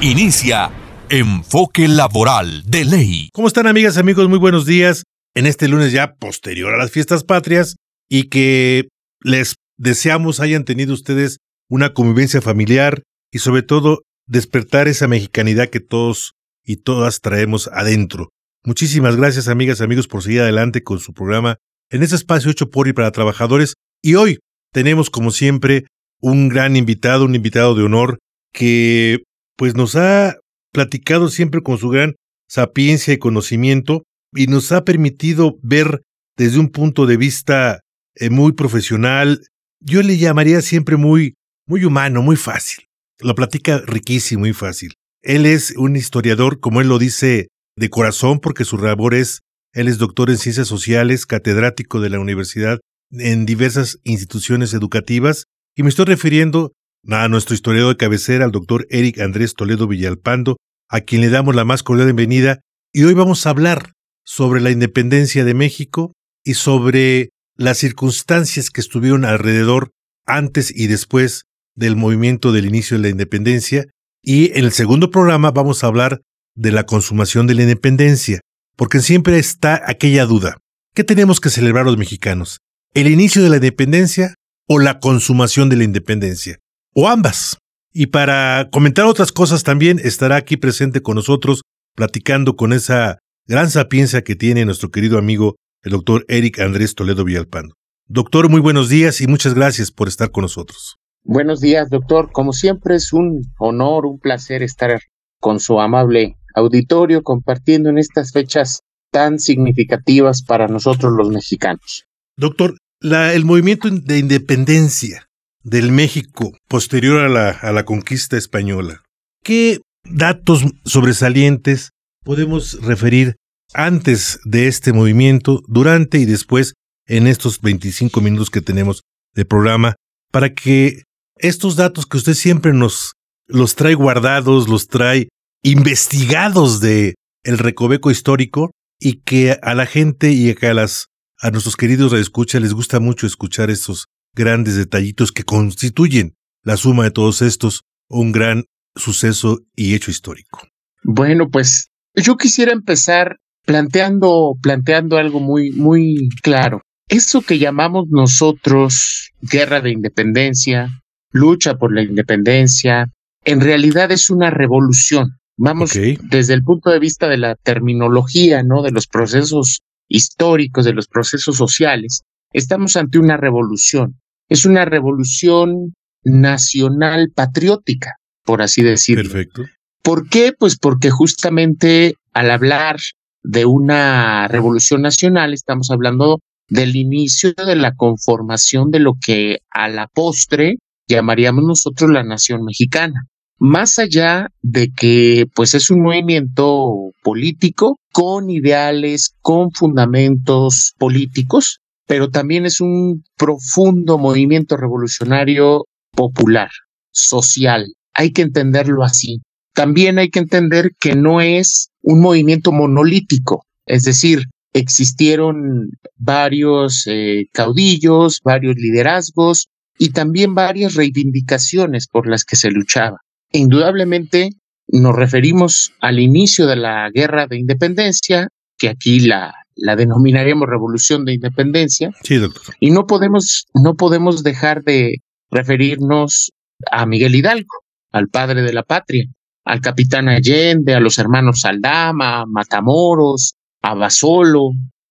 Inicia Enfoque Laboral de Ley. ¿Cómo están amigas, amigos? Muy buenos días. En este lunes ya posterior a las fiestas patrias y que les deseamos hayan tenido ustedes una convivencia familiar y sobre todo despertar esa mexicanidad que todos y todas traemos adentro. Muchísimas gracias amigas, amigos por seguir adelante con su programa en ese espacio hecho por y para trabajadores. Y hoy tenemos como siempre un gran invitado, un invitado de honor que pues nos ha platicado siempre con su gran sapiencia y conocimiento y nos ha permitido ver desde un punto de vista eh, muy profesional, yo le llamaría siempre muy, muy humano, muy fácil. Lo platica riquísimo, muy fácil. Él es un historiador, como él lo dice, de corazón, porque su labor es, él es doctor en ciencias sociales, catedrático de la universidad en diversas instituciones educativas, y me estoy refiriendo a nuestro historiador de cabecera, al doctor Eric Andrés Toledo Villalpando, a quien le damos la más cordial bienvenida, y hoy vamos a hablar sobre la independencia de México y sobre las circunstancias que estuvieron alrededor antes y después del movimiento del inicio de la independencia, y en el segundo programa vamos a hablar de la consumación de la independencia, porque siempre está aquella duda. ¿Qué tenemos que celebrar los mexicanos? ¿El inicio de la independencia o la consumación de la independencia? O ambas. Y para comentar otras cosas también estará aquí presente con nosotros, platicando con esa gran sapiencia que tiene nuestro querido amigo, el doctor Eric Andrés Toledo Villalpando. Doctor, muy buenos días y muchas gracias por estar con nosotros. Buenos días, doctor. Como siempre es un honor, un placer estar con su amable auditorio compartiendo en estas fechas tan significativas para nosotros los mexicanos. Doctor, la, el movimiento de independencia del México posterior a la, a la conquista española. ¿Qué datos sobresalientes podemos referir antes de este movimiento, durante y después en estos 25 minutos que tenemos de programa, para que estos datos que usted siempre nos los trae guardados, los trae investigados de el recoveco histórico y que a la gente y a las a nuestros queridos escucha les gusta mucho escuchar estos grandes detallitos que constituyen la suma de todos estos un gran suceso y hecho histórico. Bueno, pues yo quisiera empezar planteando, planteando algo muy, muy claro. Eso que llamamos nosotros guerra de independencia, lucha por la independencia, en realidad es una revolución. Vamos desde el punto de vista de la terminología, ¿no? De los procesos históricos, de los procesos sociales. Estamos ante una revolución es una revolución nacional patriótica, por así decirlo. Perfecto. ¿Por qué? Pues porque justamente al hablar de una revolución nacional estamos hablando del inicio de la conformación de lo que a la postre llamaríamos nosotros la nación mexicana. Más allá de que pues es un movimiento político con ideales, con fundamentos políticos, pero también es un profundo movimiento revolucionario popular, social. Hay que entenderlo así. También hay que entender que no es un movimiento monolítico, es decir, existieron varios eh, caudillos, varios liderazgos y también varias reivindicaciones por las que se luchaba. Indudablemente nos referimos al inicio de la guerra de independencia, que aquí la, la denominaríamos revolución de independencia. Sí, doctor. Y no podemos, no podemos dejar de referirnos a Miguel Hidalgo, al padre de la patria, al capitán Allende, a los hermanos Aldama, a Matamoros, a Basolo,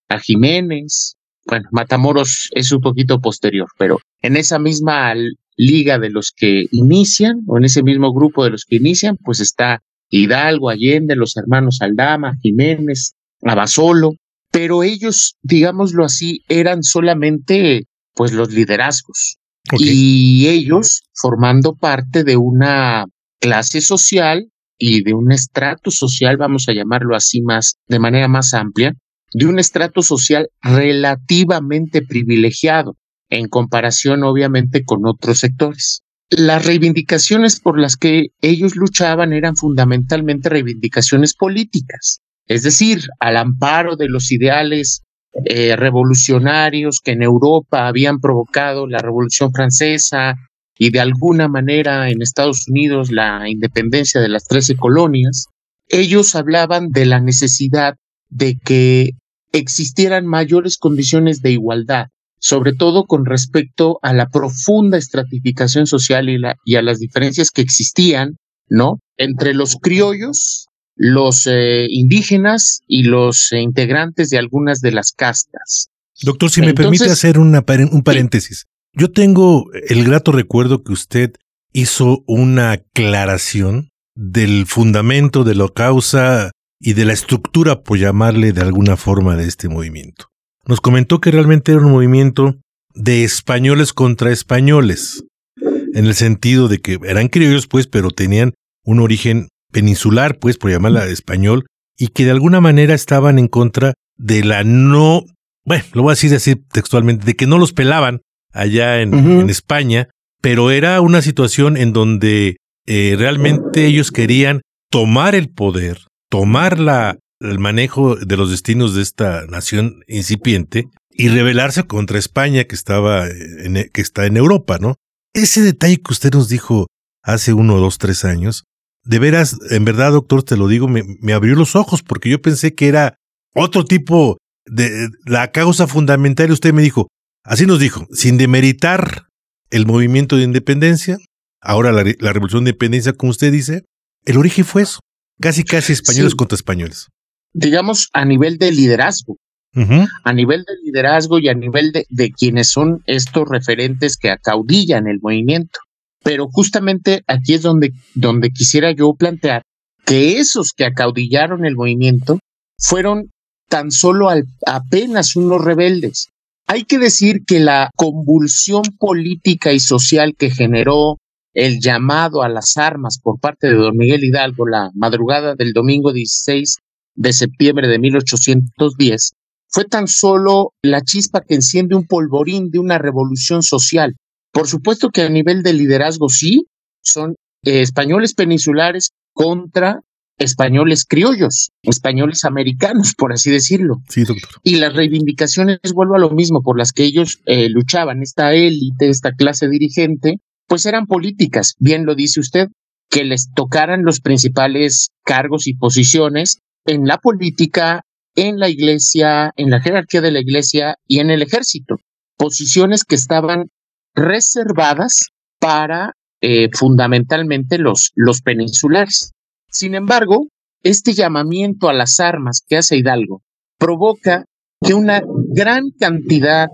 a Jiménez. Bueno, Matamoros es un poquito posterior, pero en esa misma liga de los que inician, o en ese mismo grupo de los que inician, pues está Hidalgo, Allende, los hermanos Aldama, Jiménez, Abasolo, pero ellos, digámoslo así, eran solamente pues los liderazgos. Y ellos formando parte de una clase social y de un estrato social, vamos a llamarlo así más, de manera más amplia, de un estrato social relativamente privilegiado en comparación obviamente con otros sectores. Las reivindicaciones por las que ellos luchaban eran fundamentalmente reivindicaciones políticas, es decir, al amparo de los ideales eh, revolucionarios que en Europa habían provocado la Revolución Francesa y de alguna manera en Estados Unidos la independencia de las trece colonias, ellos hablaban de la necesidad de que existieran mayores condiciones de igualdad, sobre todo con respecto a la profunda estratificación social y, la, y a las diferencias que existían, ¿no? Entre los criollos los eh, indígenas y los eh, integrantes de algunas de las castas. Doctor, si me permite hacer una, un paréntesis. Yo tengo el grato recuerdo que usted hizo una aclaración del fundamento, de la causa y de la estructura, por llamarle de alguna forma, de este movimiento. Nos comentó que realmente era un movimiento de españoles contra españoles, en el sentido de que eran criollos, pues, pero tenían un origen peninsular, pues, por llamarla español, y que de alguna manera estaban en contra de la no, bueno, lo voy a decir así textualmente, de que no los pelaban allá en, España, pero era una situación en donde eh, realmente ellos querían tomar el poder, tomar la, el manejo de los destinos de esta nación incipiente y rebelarse contra España que estaba en, que está en Europa, ¿no? Ese detalle que usted nos dijo hace uno, dos, tres años, de veras, en verdad, doctor, te lo digo, me, me abrió los ojos porque yo pensé que era otro tipo de la causa fundamental. Y usted me dijo, así nos dijo, sin demeritar el movimiento de independencia, ahora la, revolución de independencia, como usted dice, el origen fue eso, casi casi españoles contra españoles. Digamos a nivel de liderazgo, a nivel de liderazgo y a nivel de, de quienes son estos referentes que acaudillan el movimiento. Pero justamente aquí es donde, donde quisiera yo plantear que esos que acaudillaron el movimiento fueron tan solo apenas unos rebeldes. Hay que decir que la convulsión política y social que generó el llamado a las armas por parte de don Miguel Hidalgo la madrugada del domingo 16 de septiembre de 1810 fue tan solo la chispa que enciende un polvorín de una revolución social por supuesto que a nivel de liderazgo sí, son eh, españoles peninsulares contra españoles criollos, españoles americanos, por así decirlo. Sí, doctor. Y las reivindicaciones, vuelvo a lo mismo, por las que ellos eh, luchaban, esta élite, esta clase dirigente, pues eran políticas, bien lo dice usted, que les tocaran los principales cargos y posiciones en la política, en la iglesia, en la jerarquía de la iglesia y en el ejército. Posiciones que estaban reservadas para eh, fundamentalmente los, los peninsulares. Sin embargo, este llamamiento a las armas que hace Hidalgo provoca que una gran cantidad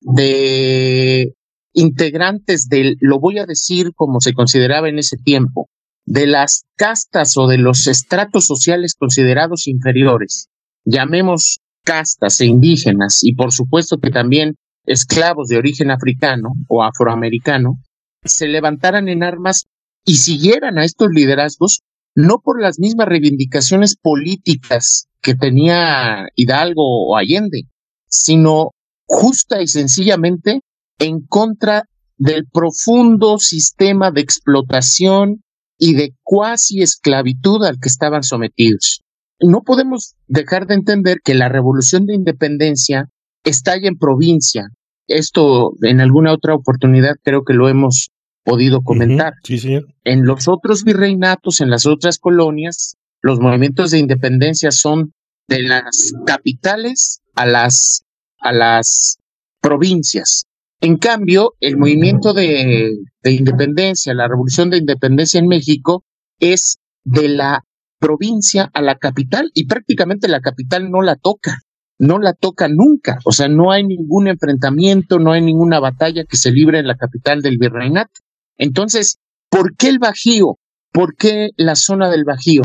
de integrantes del, lo voy a decir como se consideraba en ese tiempo, de las castas o de los estratos sociales considerados inferiores, llamemos castas e indígenas, y por supuesto que también esclavos de origen africano o afroamericano se levantaran en armas y siguieran a estos liderazgos, no por las mismas reivindicaciones políticas que tenía Hidalgo o Allende, sino justa y sencillamente en contra del profundo sistema de explotación y de cuasi esclavitud al que estaban sometidos. No podemos dejar de entender que la revolución de independencia estalla en provincia, esto en alguna otra oportunidad creo que lo hemos podido comentar. sí, señor. En los otros virreinatos, en las otras colonias, los movimientos de independencia son de las capitales a las, a las provincias. En cambio, el movimiento de, de independencia, la revolución de independencia en México, es de la provincia a la capital y prácticamente la capital no la toca no la toca nunca. O sea, no hay ningún enfrentamiento, no hay ninguna batalla que se libre en la capital del virreinato. Entonces, ¿por qué el Bajío? ¿Por qué la zona del Bajío?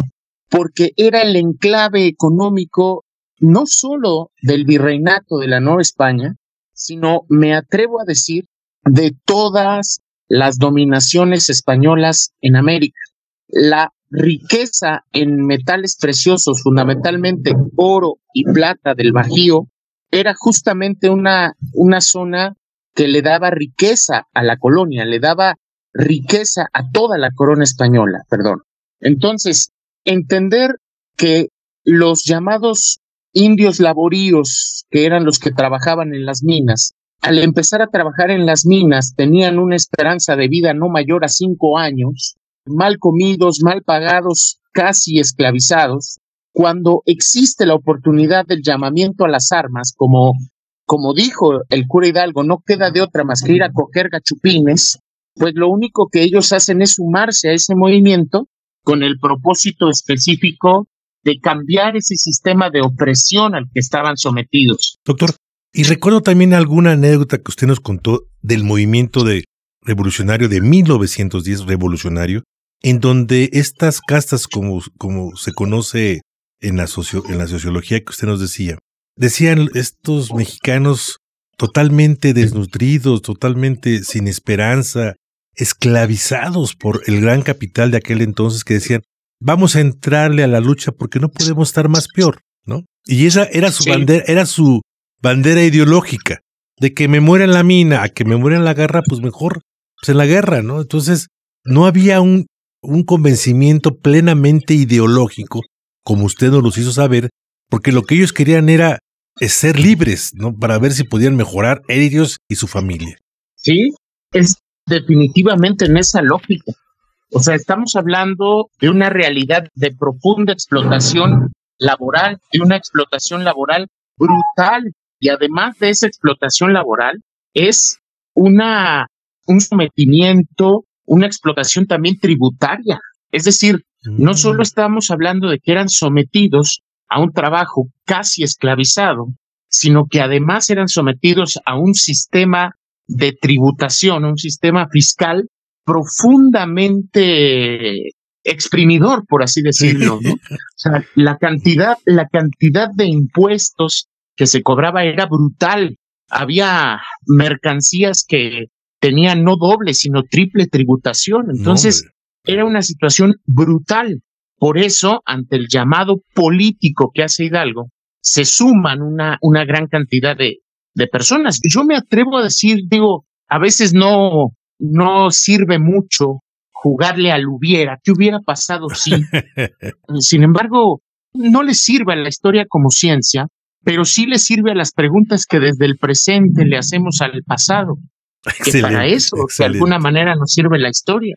Porque era el enclave económico no solo del virreinato de la Nueva España, sino, me atrevo a decir, de todas las dominaciones españolas en América. La riqueza en metales preciosos, fundamentalmente oro y plata del Bajío, era justamente una, una zona que le daba riqueza a la colonia, le daba riqueza a toda la corona española, perdón. Entonces, entender que los llamados indios laboríos, que eran los que trabajaban en las minas, al empezar a trabajar en las minas tenían una esperanza de vida no mayor a cinco años, mal comidos, mal pagados, casi esclavizados, cuando existe la oportunidad del llamamiento a las armas, como, como dijo el cura Hidalgo, no queda de otra más que ir a coger gachupines, pues lo único que ellos hacen es sumarse a ese movimiento con el propósito específico de cambiar ese sistema de opresión al que estaban sometidos. Doctor, y recuerdo también alguna anécdota que usted nos contó del movimiento de revolucionario de 1910 revolucionario, en donde estas castas, como, como se conoce en la, en la sociología que usted nos decía, decían estos mexicanos totalmente desnutridos, totalmente sin esperanza, esclavizados por el gran capital de aquel entonces que decían, vamos a entrarle a la lucha porque no podemos estar más peor, ¿no? Y esa era su bandera, era su bandera ideológica, de que me muera en la mina, a que me muera en la guerra, pues mejor, pues en la guerra, ¿no? Entonces, no había un, un convencimiento plenamente ideológico, como usted nos los hizo saber, porque lo que ellos querían era ser libres, ¿no? Para ver si podían mejorar ellos y su familia. Sí, es definitivamente en esa lógica. O sea, estamos hablando de una realidad de profunda explotación laboral, de una explotación laboral brutal. Y además de esa explotación laboral, es una, un sometimiento, una explotación también tributaria. Es decir, no solo mm. estamos hablando de que eran sometidos a un trabajo casi esclavizado, sino que además eran sometidos a un sistema de tributación, un sistema fiscal profundamente exprimidor, por así decirlo, ¿no? O sea, la cantidad, la cantidad de impuestos que se cobraba era brutal. Había mercancías que tenían no doble, sino triple tributación. Entonces, era una situación brutal. Por eso, ante el llamado político que hace Hidalgo, se suman una, una gran cantidad de, de personas. Yo me atrevo a decir, digo, a veces no, no sirve mucho jugarle al hubiera, ¿qué hubiera pasado si? Sin embargo, no le sirve a la historia como ciencia, pero sí le sirve a las preguntas que desde el presente le hacemos al pasado. Que para eso, de alguna manera, nos sirve la historia.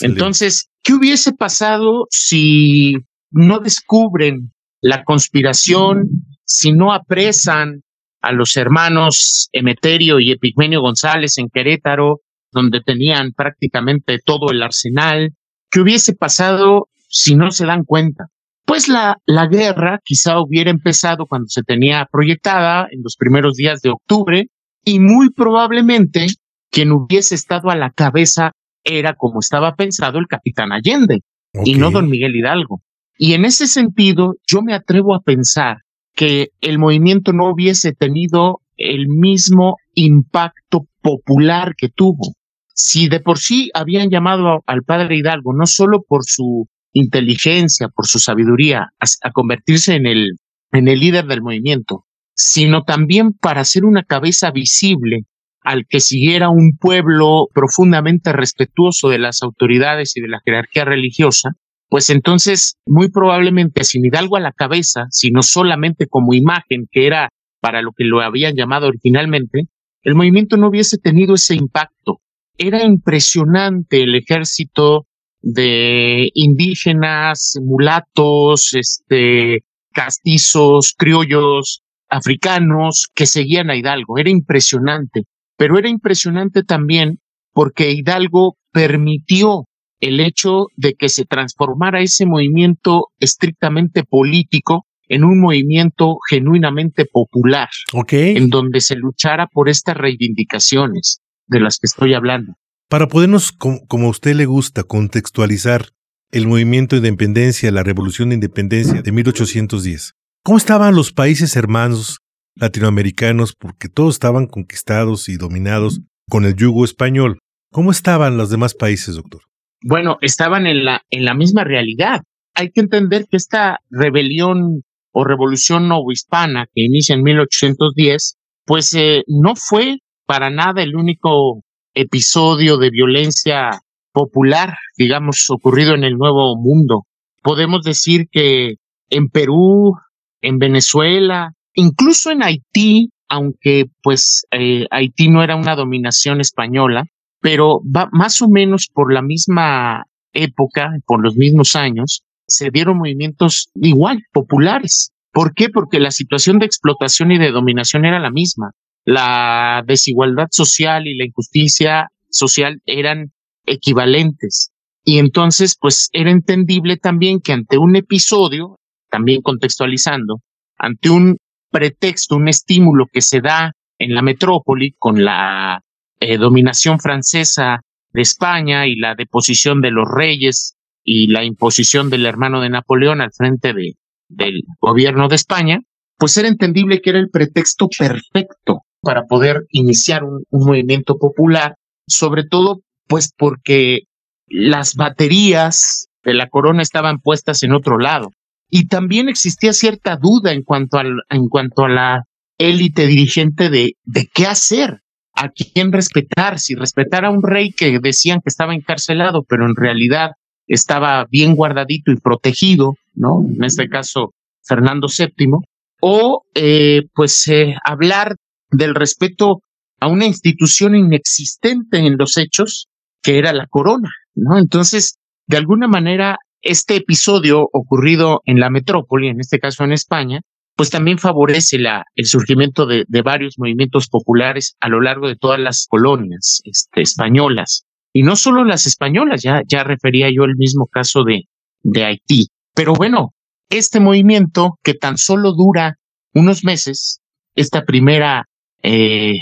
Entonces, ¿qué hubiese pasado si no descubren la conspiración, si no apresan a los hermanos Emeterio y Epigmenio González en Querétaro, donde tenían prácticamente todo el arsenal. ¿Qué hubiese pasado si no se dan cuenta? Pues la, la guerra quizá hubiera empezado cuando se tenía proyectada en los primeros días de octubre y muy probablemente quien hubiese estado a la cabeza era como estaba pensado el capitán Allende y no don Miguel Hidalgo. Y en ese sentido, yo me atrevo a pensar que el movimiento no hubiese tenido el mismo impacto popular que tuvo. Si de por sí habían llamado al padre Hidalgo, no solo por su inteligencia, por su sabiduría, a, convertirse en el, en el líder del movimiento, sino también para ser una cabeza visible al que siguiera un pueblo profundamente respetuoso de las autoridades y de la jerarquía religiosa, pues entonces muy probablemente sin Hidalgo a la cabeza, sino solamente como imagen, que era para lo que lo habían llamado originalmente, el movimiento no hubiese tenido ese impacto. Era impresionante el ejército de indígenas, mulatos, este, castizos, criollos, africanos que seguían a Hidalgo. Era impresionante, pero era impresionante también porque Hidalgo permitió el hecho de que se transformara ese movimiento estrictamente político en un movimiento genuinamente popular, en donde se luchara por estas reivindicaciones de las que estoy hablando. Para podernos, como a usted le gusta, contextualizar el movimiento de independencia, la revolución de independencia de 1810, ¿cómo estaban los países hermanos latinoamericanos? Porque todos estaban conquistados y dominados con el yugo español. ¿Cómo estaban los demás países, doctor? bueno, estaban en la, en la misma realidad. Hay que entender que esta rebelión o revolución novohispana que inicia en 1810, pues eh, no fue para nada el único episodio de violencia popular, digamos, ocurrido en el Nuevo Mundo. Podemos decir que en Perú, en Venezuela, incluso en Haití, aunque pues eh, Haití no era una dominación española, pero va más o menos por la misma época, por los mismos años, se dieron movimientos igual, populares. ¿Por qué? Porque la situación de explotación y de dominación era la misma. La desigualdad social y la injusticia social eran equivalentes. Y entonces, pues era entendible también que ante un episodio, también contextualizando, ante un pretexto, un estímulo que se da en la metrópoli con la eh, dominación francesa de España y la deposición de los reyes y la imposición del hermano de Napoleón al frente de, del gobierno de España, pues era entendible que era el pretexto perfecto para poder iniciar un, un movimiento popular, sobre todo pues porque las baterías de la corona estaban puestas en otro lado. Y también existía cierta duda en cuanto, al, en cuanto a la élite dirigente de, de qué hacer, a quién respetar, si respetar a un rey que decían que estaba encarcelado, pero en realidad estaba bien guardadito y protegido, ¿no? En este caso, Fernando VII, o eh, pues eh, hablar del respeto a una institución inexistente en los hechos, que era la corona, ¿no? Entonces, de alguna manera, este episodio ocurrido en la metrópoli, en este caso en España, pues también favorece la, el surgimiento de, varios movimientos populares a lo largo de todas las colonias este, españolas. Y no solo las españolas, ya, ya refería yo el mismo caso de, de Haití. Pero bueno, este movimiento que tan solo dura unos meses, esta primera eh,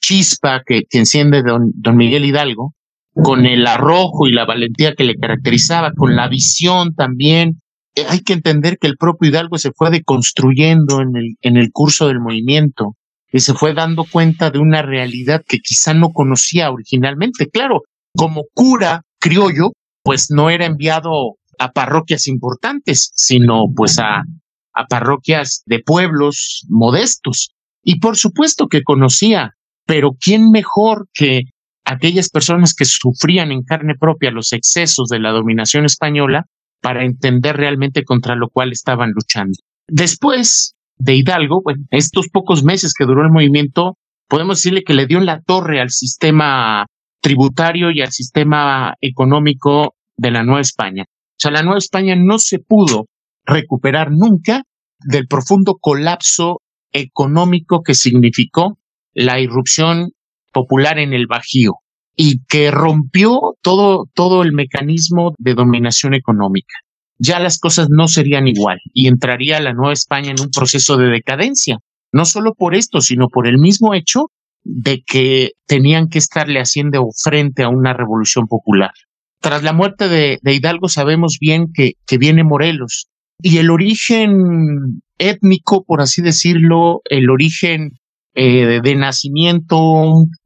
chispa que, que enciende don, don Miguel Hidalgo, con el arrojo y la valentía que le caracterizaba, con la visión también. Eh, hay que entender que el propio Hidalgo se fue deconstruyendo en el, en el curso del movimiento y se fue dando cuenta de una realidad que quizá no conocía originalmente. Claro, como cura criollo, pues no era enviado a parroquias importantes, sino pues a, a parroquias de pueblos modestos. Y por supuesto que conocía, pero ¿quién mejor que aquellas personas que sufrían en carne propia los excesos de la dominación española para entender realmente contra lo cual estaban luchando. Después de Hidalgo, bueno, estos pocos meses que duró el movimiento, podemos decirle que le dio en la torre al sistema tributario y al sistema económico de la Nueva España. O sea, la Nueva España no se pudo recuperar nunca del profundo colapso económico que significó la irrupción popular en el Bajío y que rompió todo, todo el mecanismo de dominación económica. Ya las cosas no serían igual y entraría la Nueva España en un proceso de decadencia, no solo por esto, sino por el mismo hecho de que tenían que estarle haciendo frente a una revolución popular. Tras la muerte de, de Hidalgo sabemos bien que, que viene Morelos y el origen étnico, por así decirlo, el origen eh, de, nacimiento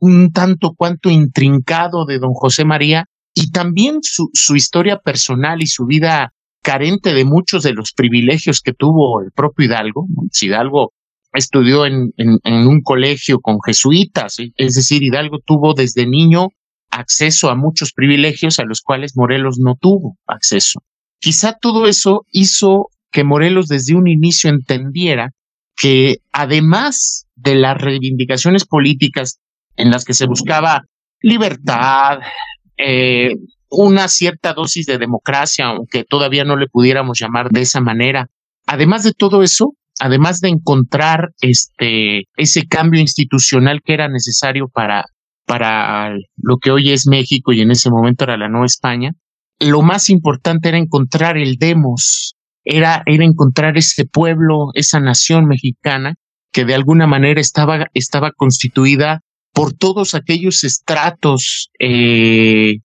un, tanto cuanto intrincado de don José María y también su, su historia personal y su vida carente de muchos de los privilegios que tuvo el propio Hidalgo. Hidalgo estudió en, en, en un colegio con jesuitas, es decir, Hidalgo tuvo desde niño acceso a muchos privilegios a los cuales Morelos no tuvo acceso. Quizá todo eso hizo que Morelos desde un inicio entendiera que además de las reivindicaciones políticas en las que se buscaba libertad, eh, una cierta dosis de democracia, aunque todavía no le pudiéramos llamar de esa manera. Además de todo eso, además de encontrar este ese cambio institucional que era necesario para para lo que hoy es México y en ese momento era la Nueva España, lo más importante era encontrar el demos, era, era encontrar ese pueblo, esa nación mexicana que de alguna manera estaba, estaba constituida por todos aquellos estratos eh,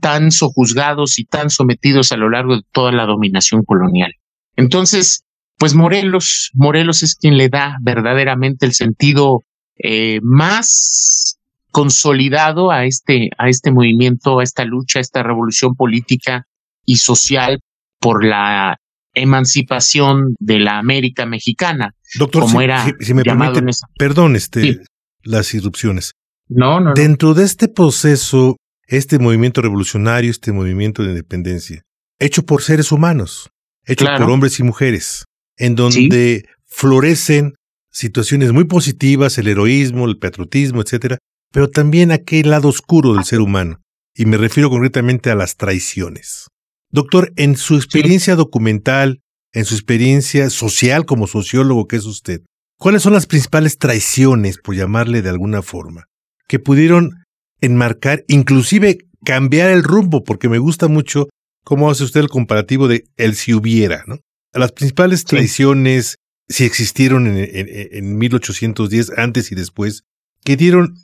tan sojuzgados y tan sometidos a lo largo de toda la dominación colonial. Entonces, pues Morelos, Morelos es quien le da verdaderamente el sentido eh, más consolidado a este, a este movimiento, a esta lucha, a esta revolución política y social por la emancipación de la América mexicana. Doctor, como era si, me permite, perdón este, las irrupciones. No, no. Dentro de este proceso, este movimiento revolucionario, este movimiento de independencia, hecho por seres humanos, hecho por hombres y mujeres, en donde florecen situaciones muy positivas, el heroísmo, el patriotismo, etcétera, pero también aquel lado oscuro del ser humano, y me refiero concretamente a las traiciones. Doctor, en su experiencia documental, en su experiencia social como sociólogo que es usted, ¿cuáles son las principales traiciones, por llamarle de alguna forma, que pudieron enmarcar, inclusive cambiar el rumbo? Porque me gusta mucho cómo hace usted el comparativo de el si hubiera, ¿no? Las principales traiciones, si existieron en, en, 1810, antes y después, que dieron,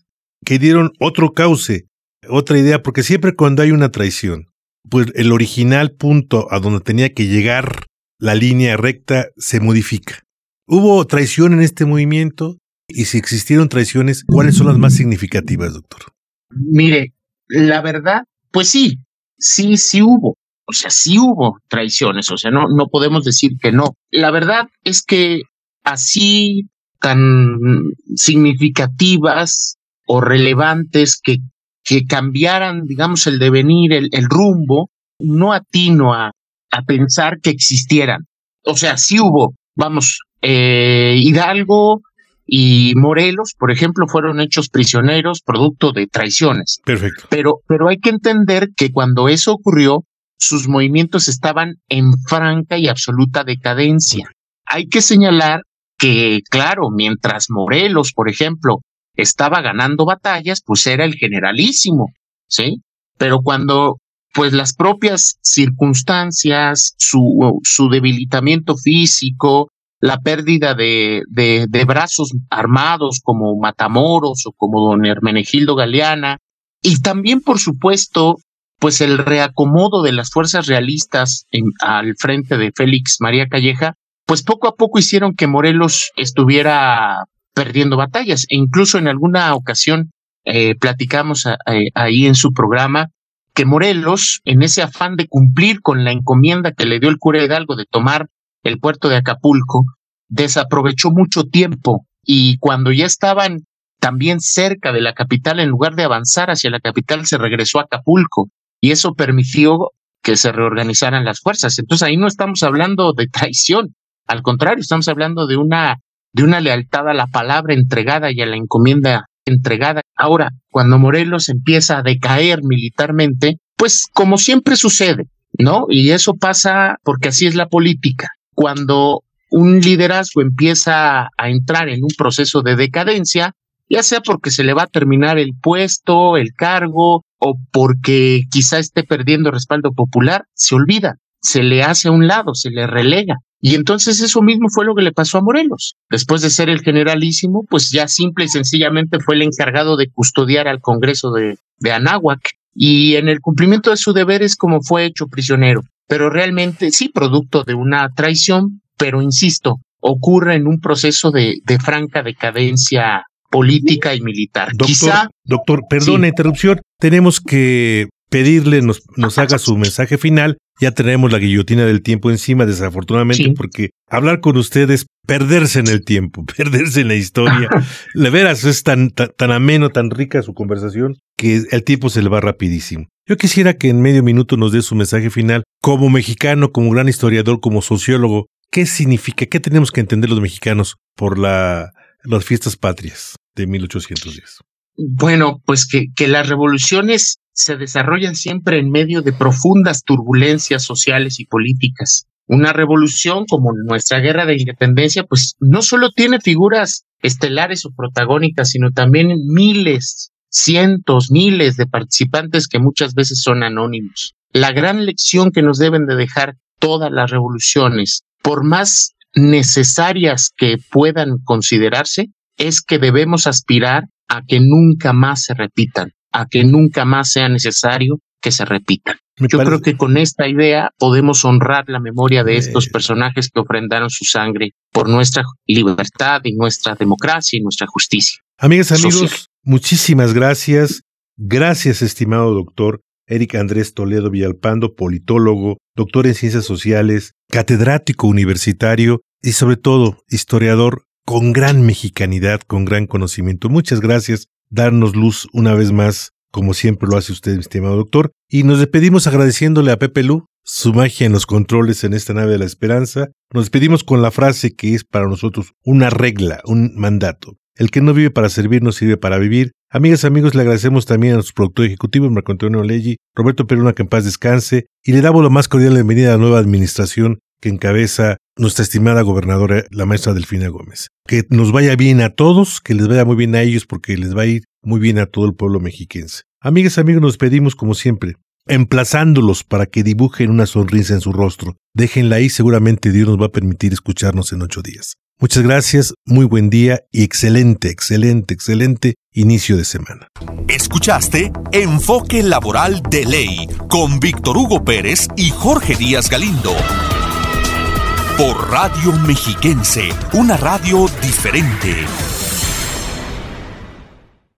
que dieron otro cauce, otra idea, porque siempre cuando hay una traición, pues el original punto a donde tenía que llegar la línea recta se modifica. ¿Hubo traición en este movimiento? Y si existieron traiciones, ¿cuáles son las más significativas, doctor? Mire, la verdad, pues sí, sí, sí hubo. O sea, sí hubo traiciones, o sea, no, no podemos decir que no. La verdad es que así tan significativas o relevantes que, que cambiaran, digamos, el devenir, el, el rumbo, no atino a, a pensar que existieran. O sea, sí hubo, vamos, eh, Hidalgo y Morelos, por ejemplo, fueron hechos prisioneros producto de traiciones. Perfecto. Pero, pero hay que entender que cuando eso ocurrió, sus movimientos estaban en franca y absoluta decadencia. Hay que señalar que, claro, mientras Morelos, por ejemplo, estaba ganando batallas, pues era el generalísimo, ¿sí? Pero cuando, pues las propias circunstancias, su, su debilitamiento físico, la pérdida de, de, brazos armados como Matamoros o como don Hermenegildo Galeana, y también, por supuesto, pues el reacomodo de las fuerzas realistas en, al frente de Félix María Calleja, pues poco a poco hicieron que Morelos estuviera perdiendo batallas. E incluso en alguna ocasión eh, platicamos ahí en su programa que Morelos, en ese afán de cumplir con la encomienda que le dio el cura Hidalgo de tomar el puerto de Acapulco, desaprovechó mucho tiempo y cuando ya estaban también cerca de la capital, en lugar de avanzar hacia la capital, se regresó a Acapulco y eso permitió que se reorganizaran las fuerzas. Entonces ahí no estamos hablando de traición, al contrario, estamos hablando de una, de una lealtad a la palabra entregada y a la encomienda entregada. Ahora, cuando Morelos empieza a decaer militarmente, pues como siempre sucede, ¿no? Y eso pasa porque así es la política. Cuando un liderazgo empieza a entrar en un proceso de decadencia, ya sea porque se le va a terminar el puesto, el cargo, o porque quizá esté perdiendo respaldo popular, se olvida, se le hace a un lado, se le relega. Y entonces eso mismo fue lo que le pasó a Morelos. Después de ser el generalísimo, pues ya simple y sencillamente fue el encargado de custodiar al Congreso de, de Anáhuac. Y en el cumplimiento de su deber es como fue hecho prisionero. Pero realmente sí, producto de una traición, pero insisto, ocurre en un proceso de, de franca decadencia política y militar. Doctor, Quizá, doctor perdón la interrupción, tenemos que pedirle nos, nos haga su mensaje final. Ya tenemos la guillotina del tiempo encima, desafortunadamente, porque hablar con usted es perderse en el tiempo, perderse en la historia. Le veras, es tan, tan, ameno, tan rica su conversación, que el tiempo se le va rapidísimo. Yo quisiera que en medio minuto nos dé su mensaje final, como mexicano, como gran historiador, como sociólogo. ¿Qué significa, qué tenemos que entender los mexicanos por la, las fiestas patrias? de 1810? Bueno, pues que, que las revoluciones se desarrollan siempre en medio de profundas turbulencias sociales y políticas. Una revolución como nuestra guerra de independencia, pues no solo tiene figuras estelares o protagónicas, sino también miles, cientos, miles de participantes que muchas veces son anónimos. La gran lección que nos deben de dejar todas las revoluciones, por más necesarias que puedan considerarse, es que debemos aspirar a que nunca más se repitan, a que nunca más sea necesario que se repitan. Yo creo que con esta idea podemos honrar la memoria de estos personajes que ofrendaron su sangre por nuestra libertad y nuestra democracia y nuestra justicia. Amigas, amigos, muchísimas gracias. Gracias, estimado doctor Eric Andrés Toledo Villalpando, politólogo, doctor en ciencias sociales, catedrático universitario y sobre todo historiador con gran mexicanidad, con gran conocimiento. Muchas gracias, darnos luz una vez más, como siempre lo hace usted, estimado doctor. Y nos despedimos agradeciéndole a Pepe Lu su magia en los controles en esta nave de la esperanza. Nos despedimos con la frase que es para nosotros una regla, un mandato. El que no vive para servir no sirve para vivir. Amigas, amigos, le agradecemos también a nuestro productor ejecutivo, Marco Antonio Leggi, Roberto Peruna, que en paz descanse, y le damos la más cordial bienvenida a la nueva administración que encabeza nuestra estimada gobernadora, la maestra Delfina Gómez. Que nos vaya bien a todos, que les vaya muy bien a ellos, porque les va a ir muy bien a todo el pueblo mexiquense. Amigas, amigos, nos pedimos como siempre, emplazándolos para que dibujen una sonrisa en su rostro. Déjenla ahí, seguramente Dios nos va a permitir escucharnos en ocho días. Muchas gracias, muy buen día y excelente, excelente, excelente inicio de semana. Escuchaste Enfoque Laboral de Ley con Víctor Hugo Pérez y Jorge Díaz Galindo. Por Radio Mexiquense, una radio diferente.